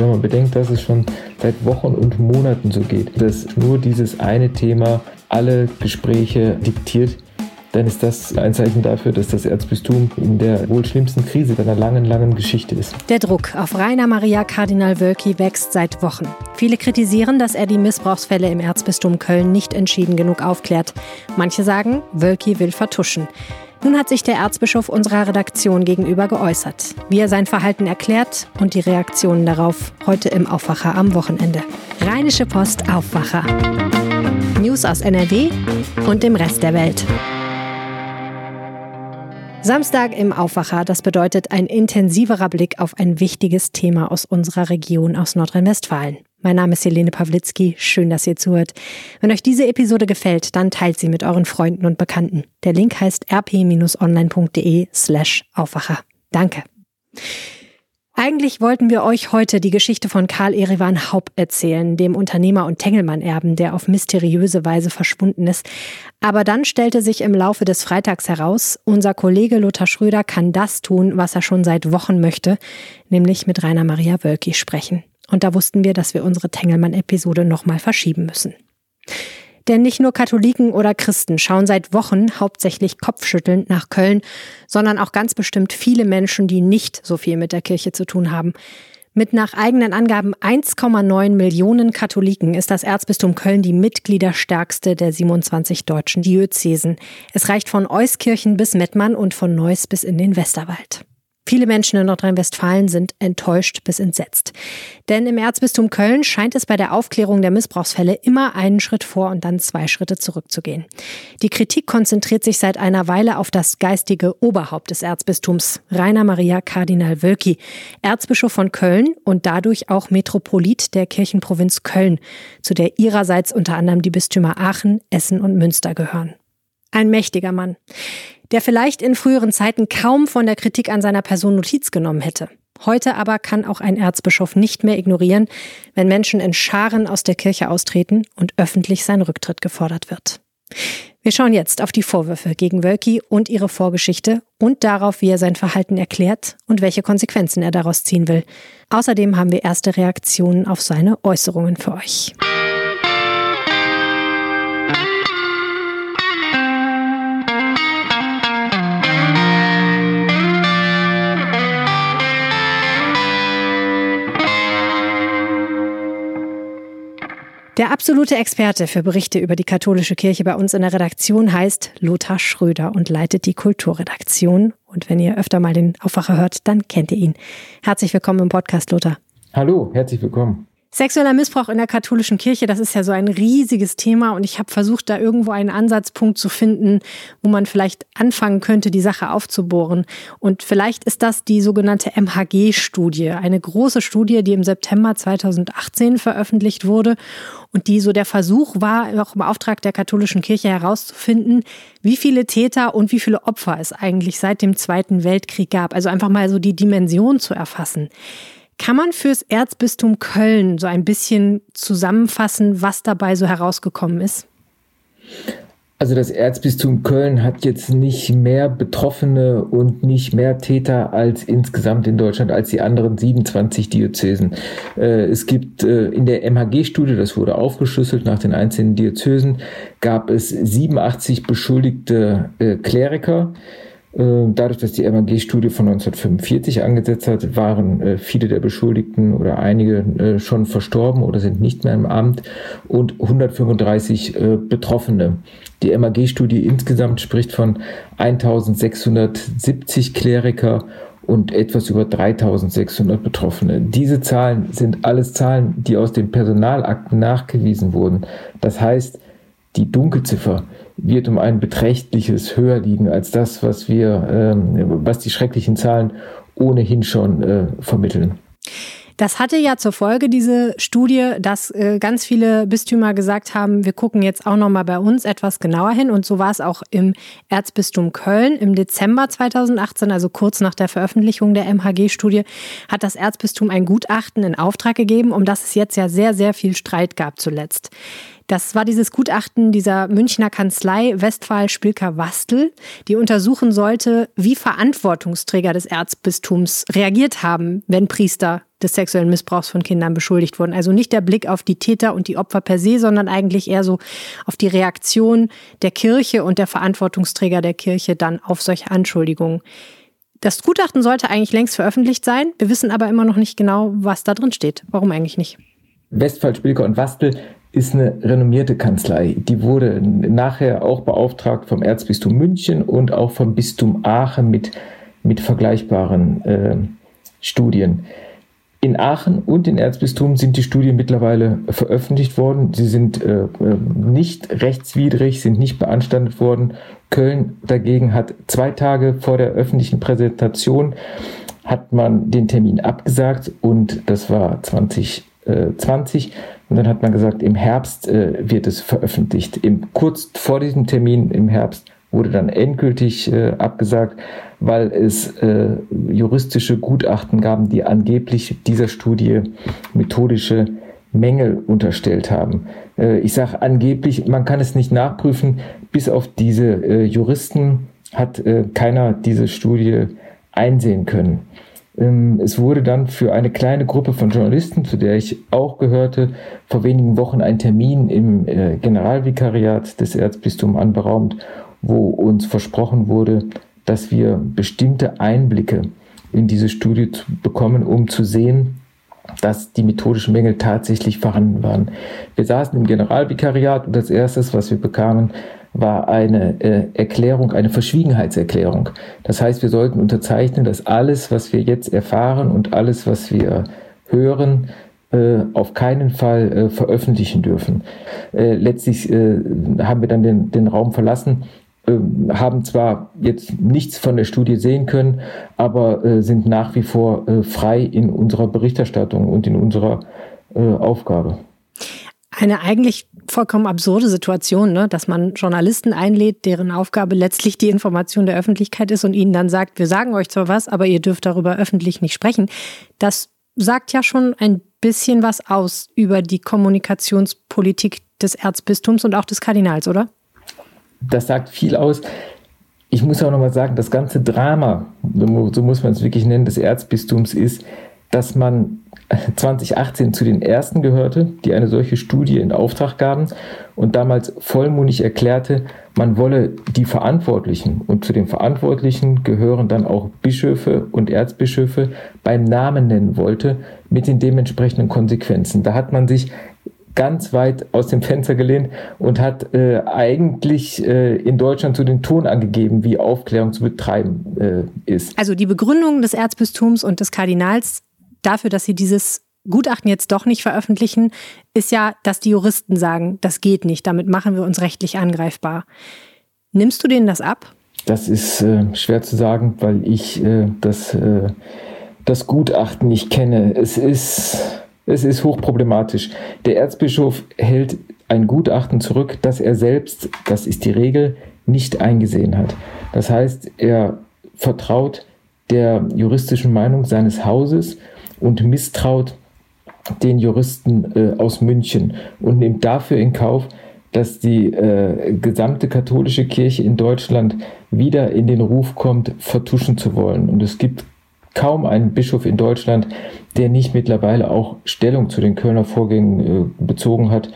Wenn man bedenkt, dass es schon seit Wochen und Monaten so geht, dass nur dieses eine Thema alle Gespräche diktiert, dann ist das ein Zeichen dafür, dass das Erzbistum in der wohl schlimmsten Krise seiner langen, langen Geschichte ist. Der Druck auf Rainer Maria Kardinal Wölki wächst seit Wochen. Viele kritisieren, dass er die Missbrauchsfälle im Erzbistum Köln nicht entschieden genug aufklärt. Manche sagen, Wölki will vertuschen. Nun hat sich der Erzbischof unserer Redaktion gegenüber geäußert, wie er sein Verhalten erklärt und die Reaktionen darauf heute im Aufwacher am Wochenende. Rheinische Post Aufwacher. News aus NRW und dem Rest der Welt. Samstag im Aufwacher, das bedeutet ein intensiverer Blick auf ein wichtiges Thema aus unserer Region aus Nordrhein-Westfalen. Mein Name ist Helene Pawlitzki, schön, dass ihr zuhört. Wenn euch diese Episode gefällt, dann teilt sie mit euren Freunden und Bekannten. Der Link heißt rp-online.de slash Aufwacher. Danke. Eigentlich wollten wir euch heute die Geschichte von Karl Erivan Haupt erzählen, dem Unternehmer und Tengelmann-Erben, der auf mysteriöse Weise verschwunden ist. Aber dann stellte sich im Laufe des Freitags heraus, unser Kollege Lothar Schröder kann das tun, was er schon seit Wochen möchte, nämlich mit Rainer Maria Wölki sprechen. Und da wussten wir, dass wir unsere Tengelmann-Episode nochmal verschieben müssen. Denn nicht nur Katholiken oder Christen schauen seit Wochen hauptsächlich kopfschüttelnd nach Köln, sondern auch ganz bestimmt viele Menschen, die nicht so viel mit der Kirche zu tun haben. Mit nach eigenen Angaben 1,9 Millionen Katholiken ist das Erzbistum Köln die Mitgliederstärkste der 27 deutschen Diözesen. Es reicht von Euskirchen bis Mettmann und von Neuss bis in den Westerwald. Viele Menschen in Nordrhein-Westfalen sind enttäuscht bis entsetzt. Denn im Erzbistum Köln scheint es bei der Aufklärung der Missbrauchsfälle immer einen Schritt vor und dann zwei Schritte zurückzugehen. Die Kritik konzentriert sich seit einer Weile auf das geistige Oberhaupt des Erzbistums, Rainer Maria Kardinal Wölki, Erzbischof von Köln und dadurch auch Metropolit der Kirchenprovinz Köln, zu der ihrerseits unter anderem die Bistümer Aachen, Essen und Münster gehören. Ein mächtiger Mann der vielleicht in früheren Zeiten kaum von der Kritik an seiner Person Notiz genommen hätte. Heute aber kann auch ein Erzbischof nicht mehr ignorieren, wenn Menschen in Scharen aus der Kirche austreten und öffentlich sein Rücktritt gefordert wird. Wir schauen jetzt auf die Vorwürfe gegen Wölki und ihre Vorgeschichte und darauf, wie er sein Verhalten erklärt und welche Konsequenzen er daraus ziehen will. Außerdem haben wir erste Reaktionen auf seine Äußerungen für euch. Der absolute Experte für Berichte über die katholische Kirche bei uns in der Redaktion heißt Lothar Schröder und leitet die Kulturredaktion. Und wenn ihr öfter mal den Aufwacher hört, dann kennt ihr ihn. Herzlich willkommen im Podcast, Lothar. Hallo, herzlich willkommen. Sexueller Missbrauch in der katholischen Kirche, das ist ja so ein riesiges Thema und ich habe versucht, da irgendwo einen Ansatzpunkt zu finden, wo man vielleicht anfangen könnte, die Sache aufzubohren. Und vielleicht ist das die sogenannte MHG-Studie, eine große Studie, die im September 2018 veröffentlicht wurde und die so der Versuch war, auch im Auftrag der katholischen Kirche herauszufinden, wie viele Täter und wie viele Opfer es eigentlich seit dem Zweiten Weltkrieg gab. Also einfach mal so die Dimension zu erfassen. Kann man fürs Erzbistum Köln so ein bisschen zusammenfassen, was dabei so herausgekommen ist? Also das Erzbistum Köln hat jetzt nicht mehr Betroffene und nicht mehr Täter als insgesamt in Deutschland als die anderen 27 Diözesen. Äh, es gibt äh, in der MHG-Studie, das wurde aufgeschlüsselt nach den einzelnen Diözesen, gab es 87 beschuldigte äh, Kleriker. Äh, dadurch, dass die MAG-Studie von 1945 angesetzt hat, waren äh, viele der Beschuldigten oder einige äh, schon verstorben oder sind nicht mehr im Amt und 135 Betroffene. Die MAG-Studie insgesamt spricht von 1670 Kleriker und etwas über 3600 Betroffene. Diese Zahlen sind alles Zahlen, die aus den Personalakten nachgewiesen wurden. Das heißt, die Dunkelziffer wird um ein beträchtliches höher liegen als das, was wir, ähm, was die schrecklichen Zahlen ohnehin schon äh, vermitteln. Das hatte ja zur Folge diese Studie, dass äh, ganz viele Bistümer gesagt haben, wir gucken jetzt auch noch mal bei uns etwas genauer hin und so war es auch im Erzbistum Köln im Dezember 2018, also kurz nach der Veröffentlichung der MHG-Studie, hat das Erzbistum ein Gutachten in Auftrag gegeben, um das es jetzt ja sehr sehr viel Streit gab zuletzt. Das war dieses Gutachten dieser Münchner Kanzlei Westphal Spilker Wastel, die untersuchen sollte, wie Verantwortungsträger des Erzbistums reagiert haben, wenn Priester des sexuellen Missbrauchs von Kindern beschuldigt wurden. Also nicht der Blick auf die Täter und die Opfer per se, sondern eigentlich eher so auf die Reaktion der Kirche und der Verantwortungsträger der Kirche dann auf solche Anschuldigungen. Das Gutachten sollte eigentlich längst veröffentlicht sein. Wir wissen aber immer noch nicht genau, was da drin steht. Warum eigentlich nicht? Westphal, Spilker und Wastel ist eine renommierte Kanzlei. Die wurde nachher auch beauftragt vom Erzbistum München und auch vom Bistum Aachen mit, mit vergleichbaren äh, Studien. In Aachen und in Erzbistum sind die Studien mittlerweile veröffentlicht worden. Sie sind äh, nicht rechtswidrig, sind nicht beanstandet worden. Köln dagegen hat zwei Tage vor der öffentlichen Präsentation hat man den Termin abgesagt und das war 2020 und dann hat man gesagt, im Herbst äh, wird es veröffentlicht. Im, kurz vor diesem Termin im Herbst wurde dann endgültig äh, abgesagt, weil es äh, juristische Gutachten gaben, die angeblich dieser Studie methodische Mängel unterstellt haben. Äh, ich sage angeblich, man kann es nicht nachprüfen. Bis auf diese äh, Juristen hat äh, keiner diese Studie einsehen können. Ähm, es wurde dann für eine kleine Gruppe von Journalisten, zu der ich auch gehörte, vor wenigen Wochen ein Termin im äh, Generalvikariat des Erzbistums anberaumt, wo uns versprochen wurde, dass wir bestimmte Einblicke in diese Studie bekommen, um zu sehen, dass die methodischen Mängel tatsächlich vorhanden waren. Wir saßen im Generalvikariat und das erste, was wir bekamen, war eine äh, Erklärung, eine Verschwiegenheitserklärung. Das heißt, wir sollten unterzeichnen, dass alles, was wir jetzt erfahren und alles, was wir hören, äh, auf keinen Fall äh, veröffentlichen dürfen. Äh, letztlich äh, haben wir dann den, den Raum verlassen, haben zwar jetzt nichts von der Studie sehen können, aber sind nach wie vor frei in unserer Berichterstattung und in unserer Aufgabe. Eine eigentlich vollkommen absurde Situation, ne? dass man Journalisten einlädt, deren Aufgabe letztlich die Information der Öffentlichkeit ist und ihnen dann sagt, wir sagen euch zwar was, aber ihr dürft darüber öffentlich nicht sprechen. Das sagt ja schon ein bisschen was aus über die Kommunikationspolitik des Erzbistums und auch des Kardinals, oder? Das sagt viel aus. Ich muss auch nochmal sagen, das ganze Drama, so muss man es wirklich nennen, des Erzbistums ist, dass man 2018 zu den ersten gehörte, die eine solche Studie in Auftrag gaben und damals vollmundig erklärte, man wolle die Verantwortlichen und zu den Verantwortlichen gehören dann auch Bischöfe und Erzbischöfe beim Namen nennen wollte mit den dementsprechenden Konsequenzen. Da hat man sich ganz weit aus dem Fenster gelehnt und hat äh, eigentlich äh, in Deutschland so den Ton angegeben, wie Aufklärung zu betreiben äh, ist. Also die Begründung des Erzbistums und des Kardinals dafür, dass sie dieses Gutachten jetzt doch nicht veröffentlichen, ist ja, dass die Juristen sagen, das geht nicht, damit machen wir uns rechtlich angreifbar. Nimmst du denen das ab? Das ist äh, schwer zu sagen, weil ich äh, das, äh, das Gutachten nicht kenne. Es ist, es ist hochproblematisch. Der Erzbischof hält ein Gutachten zurück, das er selbst, das ist die Regel, nicht eingesehen hat. Das heißt, er vertraut der juristischen Meinung seines Hauses und misstraut den Juristen äh, aus München und nimmt dafür in Kauf, dass die äh, gesamte katholische Kirche in Deutschland wieder in den Ruf kommt, vertuschen zu wollen. Und es gibt kaum einen Bischof in Deutschland, der nicht mittlerweile auch Stellung zu den Kölner Vorgängen äh, bezogen hat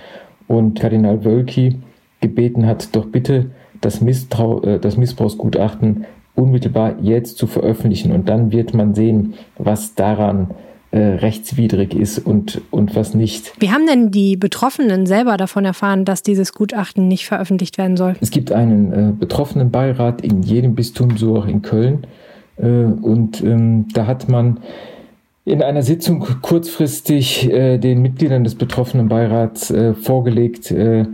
und Kardinal Wölki gebeten hat, doch bitte das, Misstrau äh, das Missbrauchsgutachten unmittelbar jetzt zu veröffentlichen. Und dann wird man sehen, was daran äh, rechtswidrig ist und, und was nicht. Wie haben denn die Betroffenen selber davon erfahren, dass dieses Gutachten nicht veröffentlicht werden soll? Es gibt einen äh, Betroffenenbeirat in jedem Bistum, so auch in Köln. Äh, und ähm, da hat man in einer Sitzung kurzfristig äh, den Mitgliedern des betroffenen Beirats äh, vorgelegt, äh,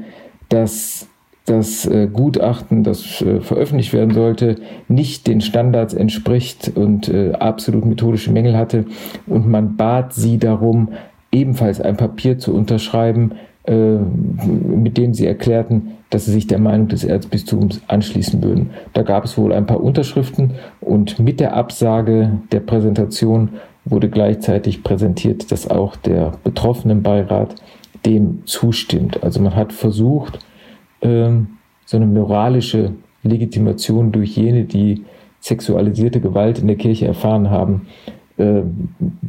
dass das äh, Gutachten, das äh, veröffentlicht werden sollte, nicht den Standards entspricht und äh, absolut methodische Mängel hatte. Und man bat sie darum, ebenfalls ein Papier zu unterschreiben, mit dem sie erklärten, dass sie sich der Meinung des Erzbistums anschließen würden. Da gab es wohl ein paar Unterschriften und mit der Absage der Präsentation wurde gleichzeitig präsentiert, dass auch der betroffenen Beirat dem zustimmt. Also man hat versucht, ähm, so eine moralische Legitimation durch jene, die sexualisierte Gewalt in der Kirche erfahren haben, äh,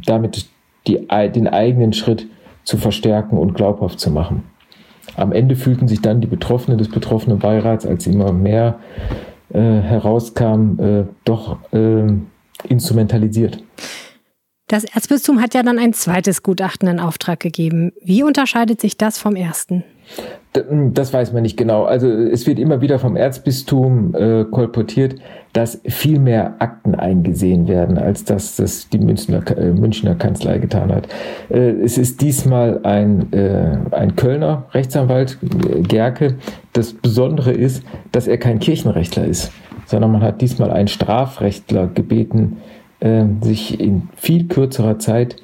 damit die, den eigenen Schritt zu verstärken und glaubhaft zu machen. Am Ende fühlten sich dann die Betroffenen des betroffenen Beirats, als immer mehr äh, herauskam, äh, doch äh, instrumentalisiert. Das Erzbistum hat ja dann ein zweites Gutachten in Auftrag gegeben. Wie unterscheidet sich das vom ersten? Hm, das weiß man nicht genau. Also es wird immer wieder vom Erzbistum äh, kolportiert, dass viel mehr Akten eingesehen werden, als dass das die Münchner, äh, Münchner Kanzlei getan hat. Äh, es ist diesmal ein, äh, ein Kölner Rechtsanwalt, äh, Gerke. Das Besondere ist, dass er kein Kirchenrechtler ist, sondern man hat diesmal einen Strafrechtler gebeten, äh, sich in viel kürzerer Zeit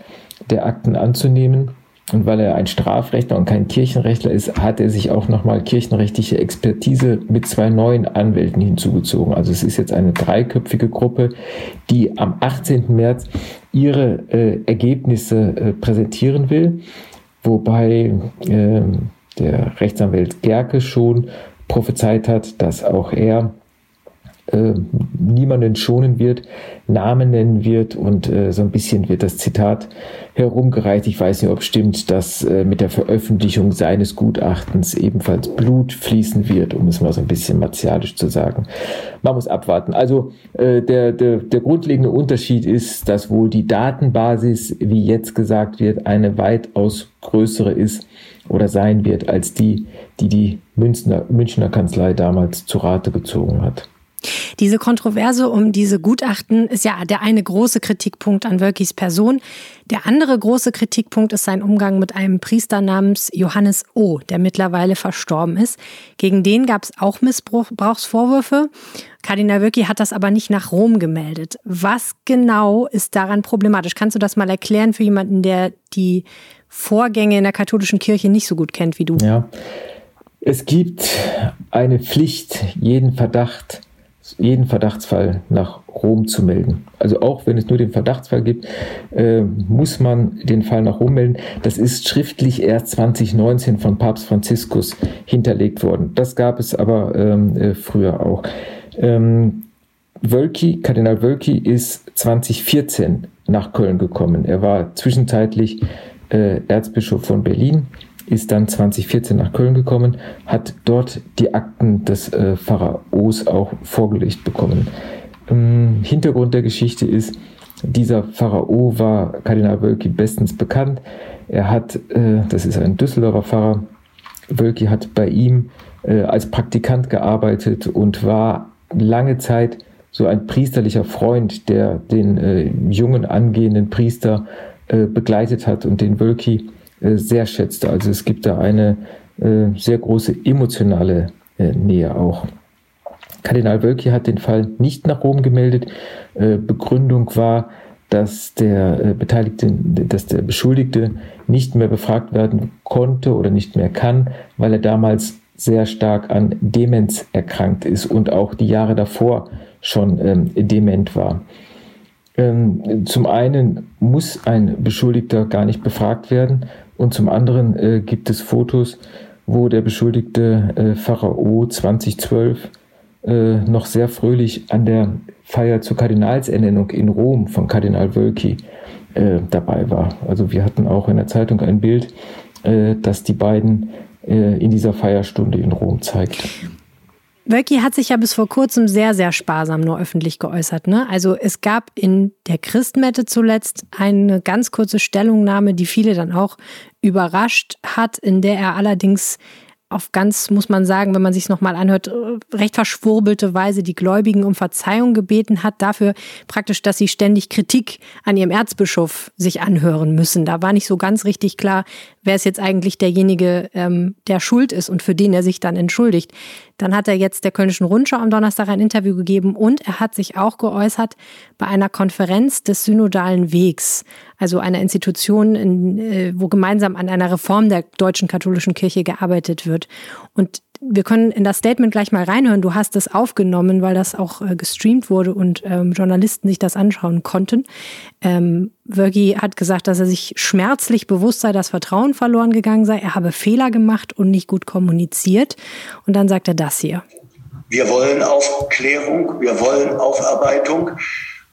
der Akten anzunehmen und weil er ein Strafrechtler und kein Kirchenrechtler ist, hat er sich auch nochmal kirchenrechtliche Expertise mit zwei neuen Anwälten hinzugezogen. Also es ist jetzt eine dreiköpfige Gruppe, die am 18. März ihre äh, Ergebnisse äh, präsentieren will, wobei äh, der Rechtsanwalt Gerke schon prophezeit hat, dass auch er äh, niemanden schonen wird, Namen nennen wird und äh, so ein bisschen wird das Zitat herumgereicht. Ich weiß nicht, ob stimmt, dass äh, mit der Veröffentlichung seines Gutachtens ebenfalls Blut fließen wird, um es mal so ein bisschen martialisch zu sagen. Man muss abwarten. Also äh, der, der, der grundlegende Unterschied ist, dass wohl die Datenbasis, wie jetzt gesagt wird, eine weitaus größere ist oder sein wird als die, die die Münchner, Münchner Kanzlei damals zu Rate gezogen hat. Diese Kontroverse um diese Gutachten ist ja der eine große Kritikpunkt an Wölkis Person. Der andere große Kritikpunkt ist sein Umgang mit einem Priester namens Johannes O., der mittlerweile verstorben ist. Gegen den gab es auch Missbrauchsvorwürfe. Kardinal Wölki hat das aber nicht nach Rom gemeldet. Was genau ist daran problematisch? Kannst du das mal erklären für jemanden, der die Vorgänge in der katholischen Kirche nicht so gut kennt wie du? Ja. Es gibt eine Pflicht, jeden Verdacht jeden Verdachtsfall nach Rom zu melden. Also auch wenn es nur den Verdachtsfall gibt, äh, muss man den Fall nach Rom melden. Das ist schriftlich erst 2019 von Papst Franziskus hinterlegt worden. Das gab es aber ähm, äh, früher auch. Ähm, Wölki, Kardinal Wölki ist 2014 nach Köln gekommen. Er war zwischenzeitlich äh, Erzbischof von Berlin ist dann 2014 nach Köln gekommen, hat dort die Akten des äh, Pharaos auch vorgelegt bekommen. Ähm, Hintergrund der Geschichte ist, dieser Pharao war Kardinal Wölki bestens bekannt. Er hat, äh, das ist ein Düsseldorfer Pfarrer, Wölki hat bei ihm äh, als Praktikant gearbeitet und war lange Zeit so ein priesterlicher Freund, der den äh, jungen angehenden Priester äh, begleitet hat und den Wölki sehr schätzte. Also es gibt da eine äh, sehr große emotionale äh, Nähe auch. Kardinal Wölki hat den Fall nicht nach Rom gemeldet. Begründung war, dass der Beteiligte, dass der Beschuldigte nicht mehr befragt werden konnte oder nicht mehr kann, weil er damals sehr stark an Demenz erkrankt ist und auch die Jahre davor schon ähm, dement war. Ähm, zum einen muss ein Beschuldigter gar nicht befragt werden und zum anderen äh, gibt es Fotos, wo der beschuldigte äh, Pharao 2012 äh, noch sehr fröhlich an der Feier zur Kardinalsernennung in Rom von Kardinal Wölki äh, dabei war. Also wir hatten auch in der Zeitung ein Bild, äh, das die beiden äh, in dieser Feierstunde in Rom zeigt. Wölki hat sich ja bis vor kurzem sehr, sehr sparsam nur öffentlich geäußert. Ne? Also es gab in der Christmette zuletzt eine ganz kurze Stellungnahme, die viele dann auch überrascht hat, in der er allerdings auf ganz, muss man sagen, wenn man sich nochmal anhört, recht verschwurbelte Weise die Gläubigen um Verzeihung gebeten hat, dafür praktisch, dass sie ständig Kritik an ihrem Erzbischof sich anhören müssen. Da war nicht so ganz richtig klar, wer ist jetzt eigentlich derjenige, ähm, der schuld ist und für den er sich dann entschuldigt. Dann hat er jetzt der Kölnischen Rundschau am Donnerstag ein Interview gegeben und er hat sich auch geäußert bei einer Konferenz des Synodalen Wegs, also einer Institution, in, äh, wo gemeinsam an einer Reform der deutschen katholischen Kirche gearbeitet wird. Und wir können in das Statement gleich mal reinhören. Du hast es aufgenommen, weil das auch äh, gestreamt wurde und ähm, Journalisten sich das anschauen konnten. Ähm, Virgi hat gesagt, dass er sich schmerzlich bewusst sei, dass Vertrauen verloren gegangen sei. Er habe Fehler gemacht und nicht gut kommuniziert. Und dann sagt er das hier. Wir wollen Aufklärung, wir wollen Aufarbeitung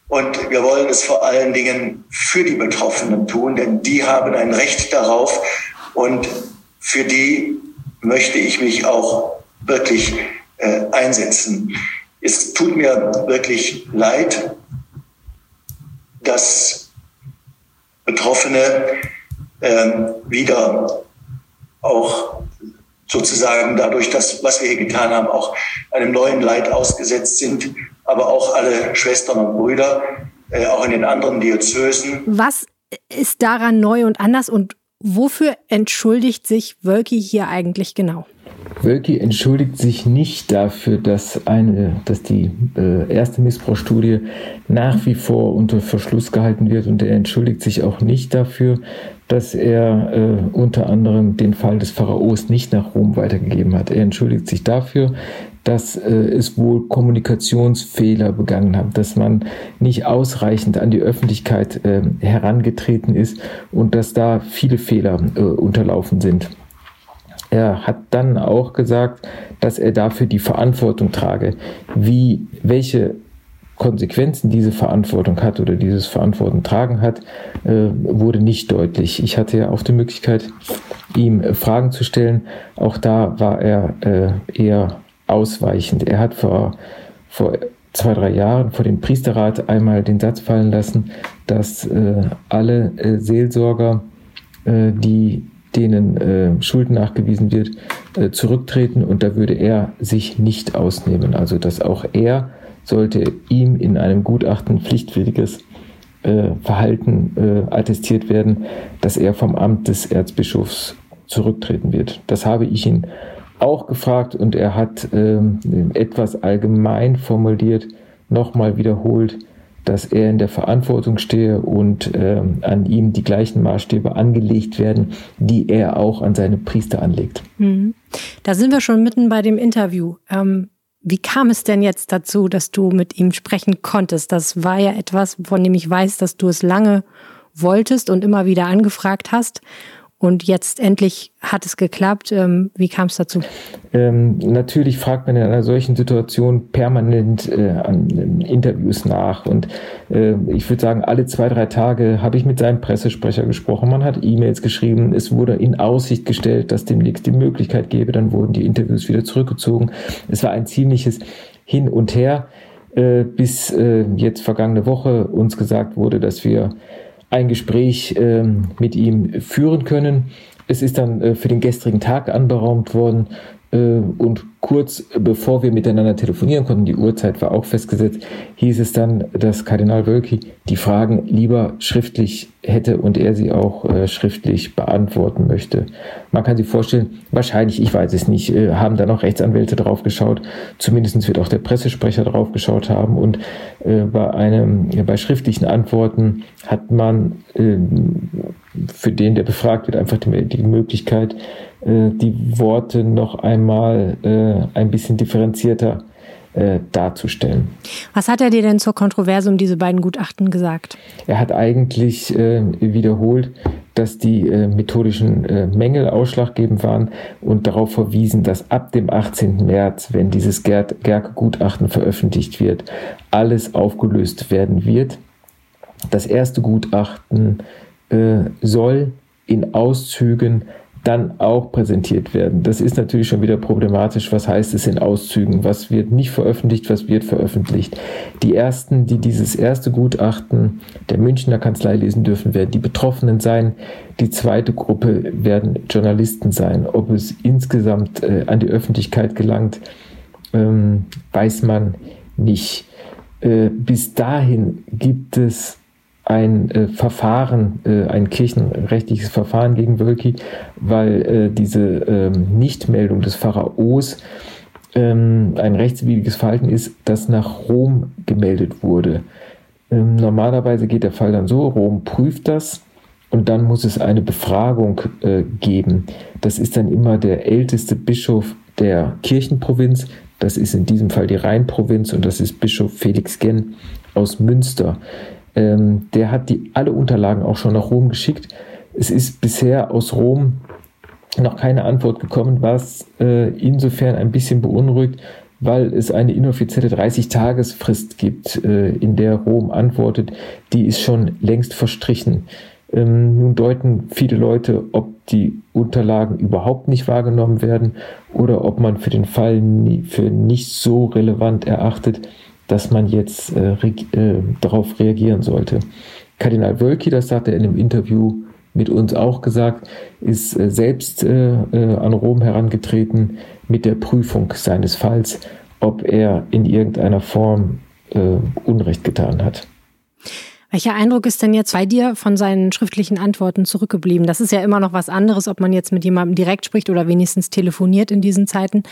und wir wollen es vor allen Dingen für die Betroffenen tun, denn die haben ein Recht darauf und für die möchte ich mich auch wirklich äh, einsetzen. Es tut mir wirklich leid, dass Betroffene äh, wieder auch sozusagen dadurch, dass was wir hier getan haben, auch einem neuen Leid ausgesetzt sind, aber auch alle Schwestern und Brüder, äh, auch in den anderen Diözesen. Was ist daran neu und anders und Wofür entschuldigt sich Wölki hier eigentlich genau? Wölki entschuldigt sich nicht dafür, dass, eine, dass die äh, erste Missbrauchsstudie nach wie vor unter Verschluss gehalten wird und er entschuldigt sich auch nicht dafür, dass er äh, unter anderem den Fall des Pharaos nicht nach Rom weitergegeben hat. Er entschuldigt sich dafür, dass äh, es wohl Kommunikationsfehler begangen hat, dass man nicht ausreichend an die Öffentlichkeit äh, herangetreten ist und dass da viele Fehler äh, unterlaufen sind. Er hat dann auch gesagt, dass er dafür die Verantwortung trage. Wie, welche Konsequenzen diese Verantwortung hat oder dieses Verantwortung tragen hat, äh, wurde nicht deutlich. Ich hatte ja auch die Möglichkeit, ihm äh, Fragen zu stellen. Auch da war er äh, eher ausweichend. Er hat vor, vor zwei, drei Jahren vor dem Priesterrat einmal den Satz fallen lassen, dass äh, alle äh, Seelsorger, äh, die denen äh, Schuld nachgewiesen wird, äh, zurücktreten und da würde er sich nicht ausnehmen. Also dass auch er sollte ihm in einem Gutachten pflichtwidriges äh, Verhalten attestiert werden, dass er vom Amt des Erzbischofs zurücktreten wird. Das habe ich ihn auch gefragt und er hat ähm, etwas allgemein formuliert nochmal wiederholt, dass er in der Verantwortung stehe und ähm, an ihm die gleichen Maßstäbe angelegt werden, die er auch an seine Priester anlegt. Mhm. Da sind wir schon mitten bei dem Interview. Ähm, wie kam es denn jetzt dazu, dass du mit ihm sprechen konntest? Das war ja etwas, von dem ich weiß, dass du es lange wolltest und immer wieder angefragt hast. Und jetzt endlich hat es geklappt. Ähm, wie kam es dazu? Ähm, natürlich fragt man in einer solchen Situation permanent äh, an Interviews nach. Und äh, ich würde sagen, alle zwei, drei Tage habe ich mit seinem Pressesprecher gesprochen. Man hat E-Mails geschrieben. Es wurde in Aussicht gestellt, dass demnächst die Möglichkeit gäbe. Dann wurden die Interviews wieder zurückgezogen. Es war ein ziemliches Hin und Her, äh, bis äh, jetzt vergangene Woche uns gesagt wurde, dass wir ein Gespräch äh, mit ihm führen können. Es ist dann äh, für den gestrigen Tag anberaumt worden und kurz bevor wir miteinander telefonieren konnten, die Uhrzeit war auch festgesetzt, hieß es dann, dass Kardinal Wölki die Fragen lieber schriftlich hätte und er sie auch äh, schriftlich beantworten möchte. Man kann sich vorstellen, wahrscheinlich, ich weiß es nicht, äh, haben da noch Rechtsanwälte drauf geschaut. Zumindest wird auch der Pressesprecher drauf geschaut haben. Und äh, bei einem, bei schriftlichen Antworten hat man äh, für den, der befragt wird, einfach die, die Möglichkeit, äh, die Worte noch einmal äh, ein bisschen differenzierter äh, darzustellen. Was hat er dir denn zur Kontroverse um diese beiden Gutachten gesagt? Er hat eigentlich äh, wiederholt, dass die äh, methodischen äh, Mängel ausschlaggebend waren und darauf verwiesen, dass ab dem 18. März, wenn dieses Gerke-Gutachten veröffentlicht wird, alles aufgelöst werden wird. Das erste Gutachten äh, soll in Auszügen dann auch präsentiert werden. Das ist natürlich schon wieder problematisch. Was heißt es in Auszügen? Was wird nicht veröffentlicht? Was wird veröffentlicht? Die ersten, die dieses erste Gutachten der Münchner Kanzlei lesen dürfen, werden die Betroffenen sein. Die zweite Gruppe werden Journalisten sein. Ob es insgesamt äh, an die Öffentlichkeit gelangt, ähm, weiß man nicht. Äh, bis dahin gibt es ein äh, Verfahren, äh, ein kirchenrechtliches Verfahren gegen Wölki, weil äh, diese ähm, Nichtmeldung des Pharaos ähm, ein rechtswidriges Verhalten ist, das nach Rom gemeldet wurde. Ähm, normalerweise geht der Fall dann so, Rom prüft das und dann muss es eine Befragung äh, geben. Das ist dann immer der älteste Bischof der Kirchenprovinz, das ist in diesem Fall die Rheinprovinz und das ist Bischof Felix Genn aus Münster. Ähm, der hat die alle Unterlagen auch schon nach Rom geschickt. Es ist bisher aus Rom noch keine Antwort gekommen, was äh, insofern ein bisschen beunruhigt, weil es eine inoffizielle 30-Tagesfrist gibt, äh, in der Rom antwortet. Die ist schon längst verstrichen. Ähm, nun deuten viele Leute, ob die Unterlagen überhaupt nicht wahrgenommen werden oder ob man für den Fall nie, für nicht so relevant erachtet, dass man jetzt äh, äh, darauf reagieren sollte. Kardinal Wölki, das hat er in einem Interview mit uns auch gesagt, ist äh, selbst äh, äh, an Rom herangetreten mit der Prüfung seines Falls, ob er in irgendeiner Form äh, Unrecht getan hat. Welcher Eindruck ist denn jetzt bei dir von seinen schriftlichen Antworten zurückgeblieben? Das ist ja immer noch was anderes, ob man jetzt mit jemandem direkt spricht oder wenigstens telefoniert in diesen Zeiten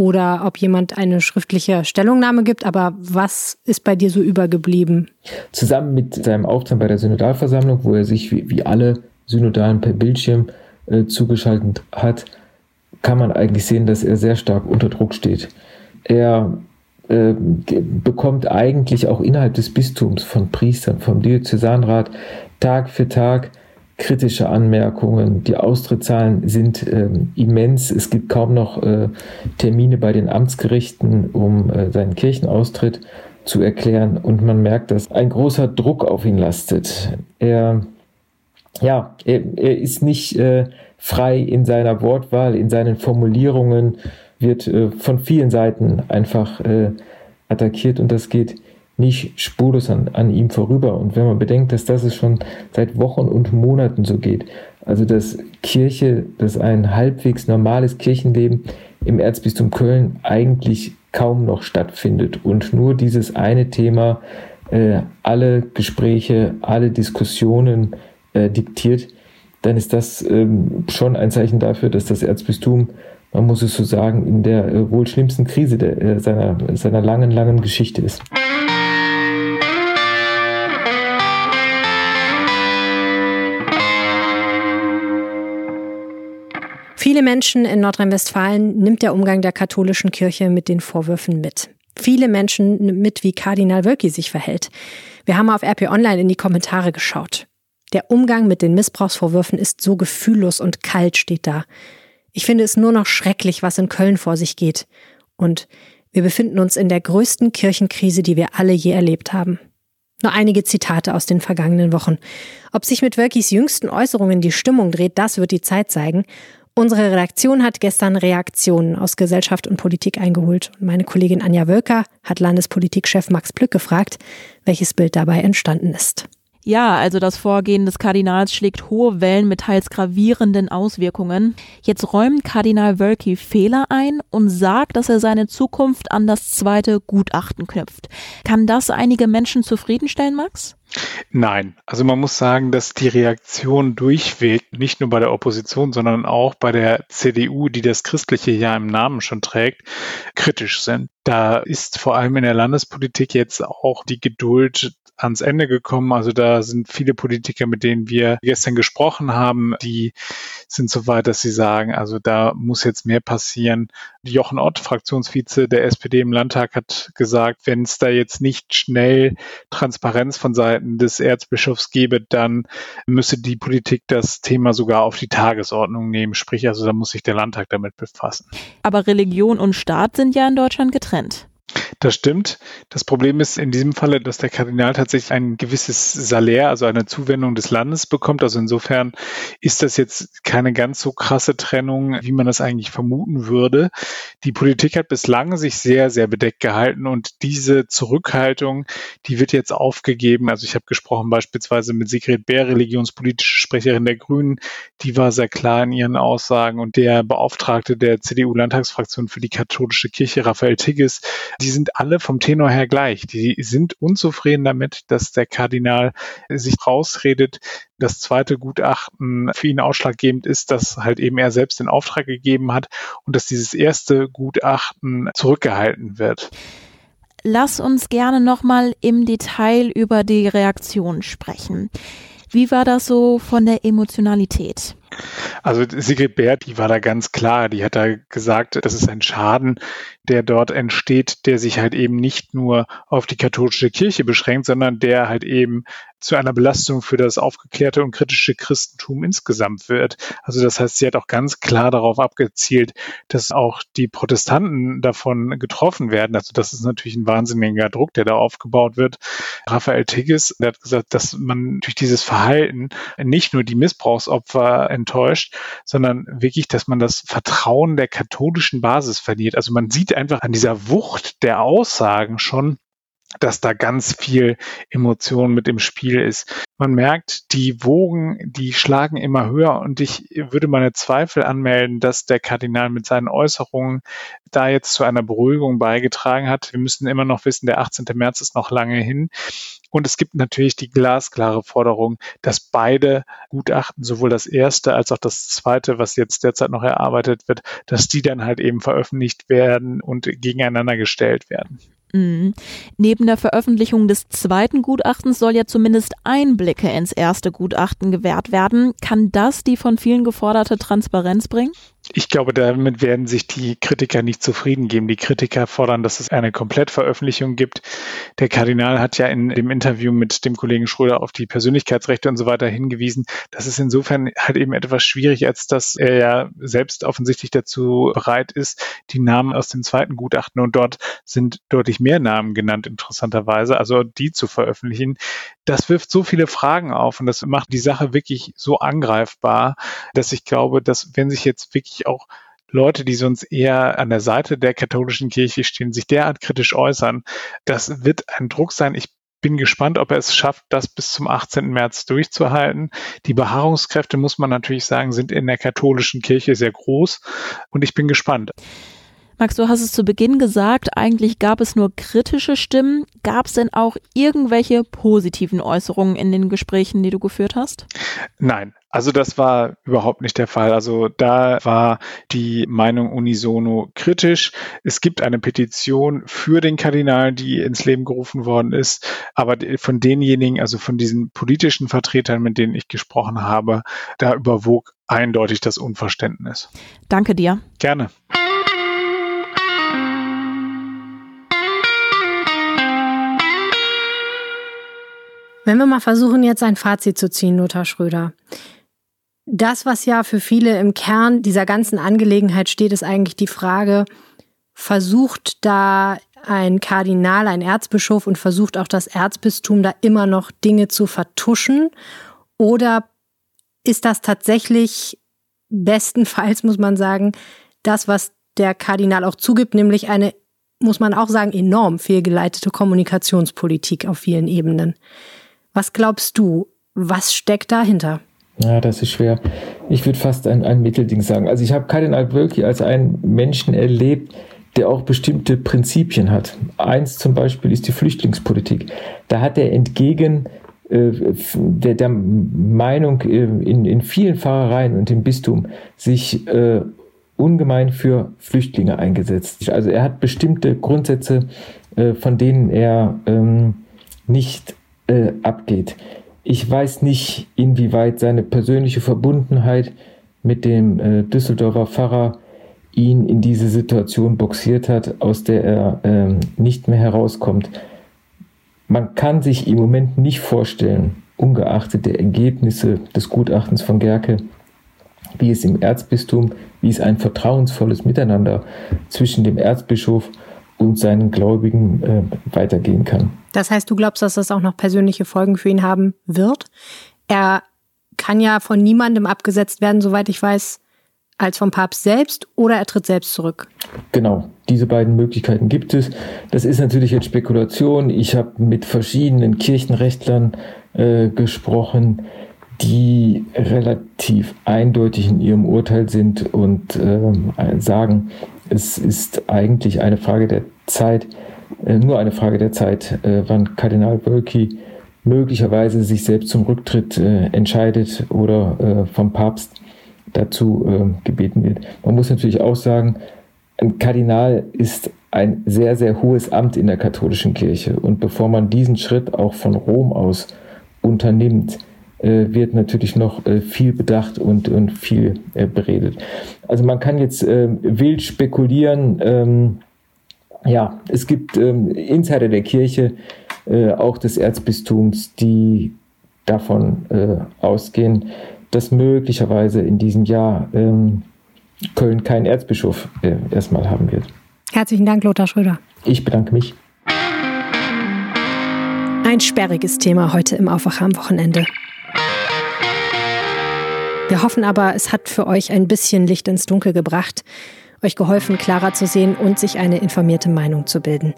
oder ob jemand eine schriftliche Stellungnahme gibt. Aber was ist bei dir so übergeblieben? Zusammen mit seinem Auftritt bei der Synodalversammlung, wo er sich wie, wie alle Synodalen per Bildschirm äh, zugeschaltet hat, kann man eigentlich sehen, dass er sehr stark unter Druck steht. Er äh, bekommt eigentlich auch innerhalb des Bistums von Priestern, vom Diözesanrat Tag für Tag kritische Anmerkungen. Die Austrittszahlen sind äh, immens. Es gibt kaum noch äh, Termine bei den Amtsgerichten, um äh, seinen Kirchenaustritt zu erklären. Und man merkt, dass ein großer Druck auf ihn lastet. Er, ja, er, er ist nicht äh, frei in seiner Wortwahl, in seinen Formulierungen wird äh, von vielen Seiten einfach äh, attackiert und das geht nicht spurlos an, an ihm vorüber. Und wenn man bedenkt, dass das schon seit Wochen und Monaten so geht, also dass Kirche, dass ein halbwegs normales Kirchenleben im Erzbistum Köln eigentlich kaum noch stattfindet und nur dieses eine Thema äh, alle Gespräche, alle Diskussionen äh, diktiert, dann ist das ähm, schon ein Zeichen dafür, dass das Erzbistum man muss es so sagen, in der äh, wohl schlimmsten Krise der, äh, seiner, seiner langen, langen Geschichte ist. Viele Menschen in Nordrhein-Westfalen nimmt der Umgang der katholischen Kirche mit den Vorwürfen mit. Viele Menschen mit, wie Kardinal Wölki sich verhält. Wir haben auf RP Online in die Kommentare geschaut. Der Umgang mit den Missbrauchsvorwürfen ist so gefühllos und kalt, steht da. Ich finde es nur noch schrecklich, was in Köln vor sich geht. Und wir befinden uns in der größten Kirchenkrise, die wir alle je erlebt haben. Nur einige Zitate aus den vergangenen Wochen. Ob sich mit Wölkis jüngsten Äußerungen die Stimmung dreht, das wird die Zeit zeigen. Unsere Redaktion hat gestern Reaktionen aus Gesellschaft und Politik eingeholt. Und meine Kollegin Anja Wölker hat Landespolitikchef Max Plück gefragt, welches Bild dabei entstanden ist. Ja, also das Vorgehen des Kardinals schlägt hohe Wellen mit teils gravierenden Auswirkungen. Jetzt räumt Kardinal Wölki Fehler ein und sagt, dass er seine Zukunft an das zweite Gutachten knüpft. Kann das einige Menschen zufriedenstellen, Max? Nein, also man muss sagen, dass die Reaktion durchweg, nicht nur bei der Opposition, sondern auch bei der CDU, die das Christliche ja im Namen schon trägt, kritisch sind. Da ist vor allem in der Landespolitik jetzt auch die Geduld ans Ende gekommen. Also da sind viele Politiker, mit denen wir gestern gesprochen haben, die sind so weit, dass sie sagen, also da muss jetzt mehr passieren. Jochen Ott, Fraktionsvize der SPD im Landtag, hat gesagt, wenn es da jetzt nicht schnell Transparenz von Seiten des Erzbischofs gäbe, dann müsse die Politik das Thema sogar auf die Tagesordnung nehmen. Sprich, also da muss sich der Landtag damit befassen. Aber Religion und Staat sind ja in Deutschland getrennt. Das stimmt. Das Problem ist in diesem Falle, dass der Kardinal tatsächlich ein gewisses Salär, also eine Zuwendung des Landes bekommt. Also insofern ist das jetzt keine ganz so krasse Trennung, wie man das eigentlich vermuten würde. Die Politik hat bislang sich sehr, sehr bedeckt gehalten und diese Zurückhaltung, die wird jetzt aufgegeben. Also ich habe gesprochen beispielsweise mit Sigrid Bär, religionspolitische Sprecherin der Grünen. Die war sehr klar in ihren Aussagen und der Beauftragte der CDU-Landtagsfraktion für die katholische Kirche, Raphael Tigges, die sind alle vom Tenor her gleich. Die sind unzufrieden damit, dass der Kardinal sich rausredet. Das zweite Gutachten für ihn ausschlaggebend ist, dass halt eben er selbst den Auftrag gegeben hat und dass dieses erste Gutachten zurückgehalten wird. Lass uns gerne nochmal im Detail über die Reaktion sprechen. Wie war das so von der Emotionalität? Also Sigrid Bär, die war da ganz klar. Die hat da gesagt, das ist ein Schaden, der dort entsteht, der sich halt eben nicht nur auf die katholische Kirche beschränkt, sondern der halt eben zu einer Belastung für das aufgeklärte und kritische Christentum insgesamt wird. Also das heißt, sie hat auch ganz klar darauf abgezielt, dass auch die Protestanten davon getroffen werden. Also das ist natürlich ein wahnsinniger Druck, der da aufgebaut wird. Raphael Tigges, hat gesagt, dass man durch dieses Verhalten nicht nur die Missbrauchsopfer enttäuscht, sondern wirklich, dass man das Vertrauen der katholischen Basis verliert. Also man sieht einfach an dieser Wucht der Aussagen schon, dass da ganz viel Emotion mit im Spiel ist. Man merkt, die Wogen, die schlagen immer höher und ich würde meine Zweifel anmelden, dass der Kardinal mit seinen Äußerungen da jetzt zu einer Beruhigung beigetragen hat. Wir müssen immer noch wissen, der 18. März ist noch lange hin. Und es gibt natürlich die glasklare Forderung, dass beide Gutachten, sowohl das erste als auch das zweite, was jetzt derzeit noch erarbeitet wird, dass die dann halt eben veröffentlicht werden und gegeneinander gestellt werden. Mhm. Neben der Veröffentlichung des zweiten Gutachtens soll ja zumindest Einblicke ins erste Gutachten gewährt werden. Kann das die von vielen geforderte Transparenz bringen? Ich glaube, damit werden sich die Kritiker nicht zufrieden geben. Die Kritiker fordern, dass es eine Komplettveröffentlichung gibt. Der Kardinal hat ja in dem Interview mit dem Kollegen Schröder auf die Persönlichkeitsrechte und so weiter hingewiesen. Das ist insofern halt eben etwas schwierig, als dass er ja selbst offensichtlich dazu bereit ist, die Namen aus dem zweiten Gutachten und dort sind deutlich mehr Namen genannt, interessanterweise, also die zu veröffentlichen. Das wirft so viele Fragen auf und das macht die Sache wirklich so angreifbar, dass ich glaube, dass wenn sich jetzt wirklich auch Leute, die sonst eher an der Seite der katholischen Kirche stehen, sich derart kritisch äußern. Das wird ein Druck sein. Ich bin gespannt, ob er es schafft, das bis zum 18. März durchzuhalten. Die Beharrungskräfte, muss man natürlich sagen, sind in der katholischen Kirche sehr groß und ich bin gespannt. Max, du hast es zu Beginn gesagt, eigentlich gab es nur kritische Stimmen. Gab es denn auch irgendwelche positiven Äußerungen in den Gesprächen, die du geführt hast? Nein, also das war überhaupt nicht der Fall. Also da war die Meinung unisono kritisch. Es gibt eine Petition für den Kardinal, die ins Leben gerufen worden ist. Aber von denjenigen, also von diesen politischen Vertretern, mit denen ich gesprochen habe, da überwog eindeutig das Unverständnis. Danke dir. Gerne. Wenn wir mal versuchen, jetzt ein Fazit zu ziehen, Lothar Schröder. Das, was ja für viele im Kern dieser ganzen Angelegenheit steht, ist eigentlich die Frage, versucht da ein Kardinal, ein Erzbischof und versucht auch das Erzbistum da immer noch Dinge zu vertuschen? Oder ist das tatsächlich bestenfalls, muss man sagen, das, was der Kardinal auch zugibt, nämlich eine, muss man auch sagen, enorm fehlgeleitete Kommunikationspolitik auf vielen Ebenen? Was glaubst du, was steckt dahinter? Ja, das ist schwer. Ich würde fast ein, ein Mittelding sagen. Also ich habe Kardinal Wölki als einen Menschen erlebt, der auch bestimmte Prinzipien hat. Eins zum Beispiel ist die Flüchtlingspolitik. Da hat er entgegen äh, der, der, Meinung äh, in, in vielen Pfarrereien und im Bistum sich äh, ungemein für Flüchtlinge eingesetzt. Also er hat bestimmte Grundsätze, äh, von denen er ähm, nicht äh, abgeht. Ich weiß nicht, inwieweit seine persönliche Verbundenheit mit dem äh, Düsseldorfer Pfarrer ihn in diese Situation boxiert hat, aus der er äh, nicht mehr herauskommt. Man kann sich im Moment nicht vorstellen, ungeachtet der Ergebnisse des Gutachtens von Gerke, wie es im Erzbistum, wie es ein vertrauensvolles Miteinander zwischen dem Erzbischof und seinen Gläubigen äh, weitergehen kann. Das heißt, du glaubst, dass das auch noch persönliche Folgen für ihn haben wird? Er kann ja von niemandem abgesetzt werden, soweit ich weiß, als vom Papst selbst oder er tritt selbst zurück. Genau, diese beiden Möglichkeiten gibt es. Das ist natürlich jetzt Spekulation. Ich habe mit verschiedenen Kirchenrechtlern äh, gesprochen, die relativ eindeutig in ihrem Urteil sind und äh, sagen, es ist eigentlich eine Frage der Zeit, äh, nur eine Frage der Zeit, äh, wann Kardinal Wölki möglicherweise sich selbst zum Rücktritt äh, entscheidet oder äh, vom Papst dazu äh, gebeten wird. Man muss natürlich auch sagen, ein Kardinal ist ein sehr, sehr hohes Amt in der katholischen Kirche. Und bevor man diesen Schritt auch von Rom aus unternimmt, wird natürlich noch äh, viel bedacht und, und viel äh, beredet. Also man kann jetzt wild spekulieren. Ähm, ja, es gibt ähm, Insider der Kirche, äh, auch des Erzbistums, die davon äh, ausgehen, dass möglicherweise in diesem Jahr ähm, Köln keinen Erzbischof äh, erstmal haben wird. Herzlichen Dank, Lothar Schröder. Ich bedanke mich. Ein sperriges Thema heute im Aufwacher am Wochenende. Wir hoffen aber, es hat für euch ein bisschen Licht ins Dunkel gebracht, euch geholfen, klarer zu sehen und sich eine informierte Meinung zu bilden.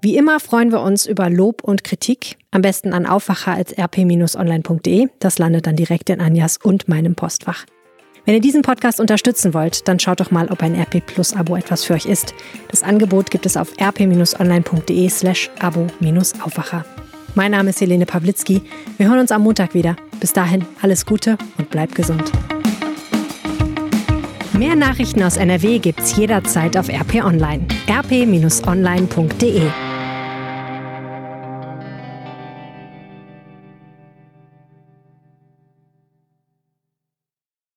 Wie immer freuen wir uns über Lob und Kritik, am besten an aufwacher.rp-online.de. Das landet dann direkt in Anjas und meinem Postfach. Wenn ihr diesen Podcast unterstützen wollt, dann schaut doch mal, ob ein RP Plus Abo etwas für euch ist. Das Angebot gibt es auf rp-online.de slash abo-aufwacher. Mein Name ist Helene Pawlitzki. Wir hören uns am Montag wieder. Bis dahin alles Gute und bleibt gesund. Mehr Nachrichten aus NRW gibt's jederzeit auf RP Online. rp-online.de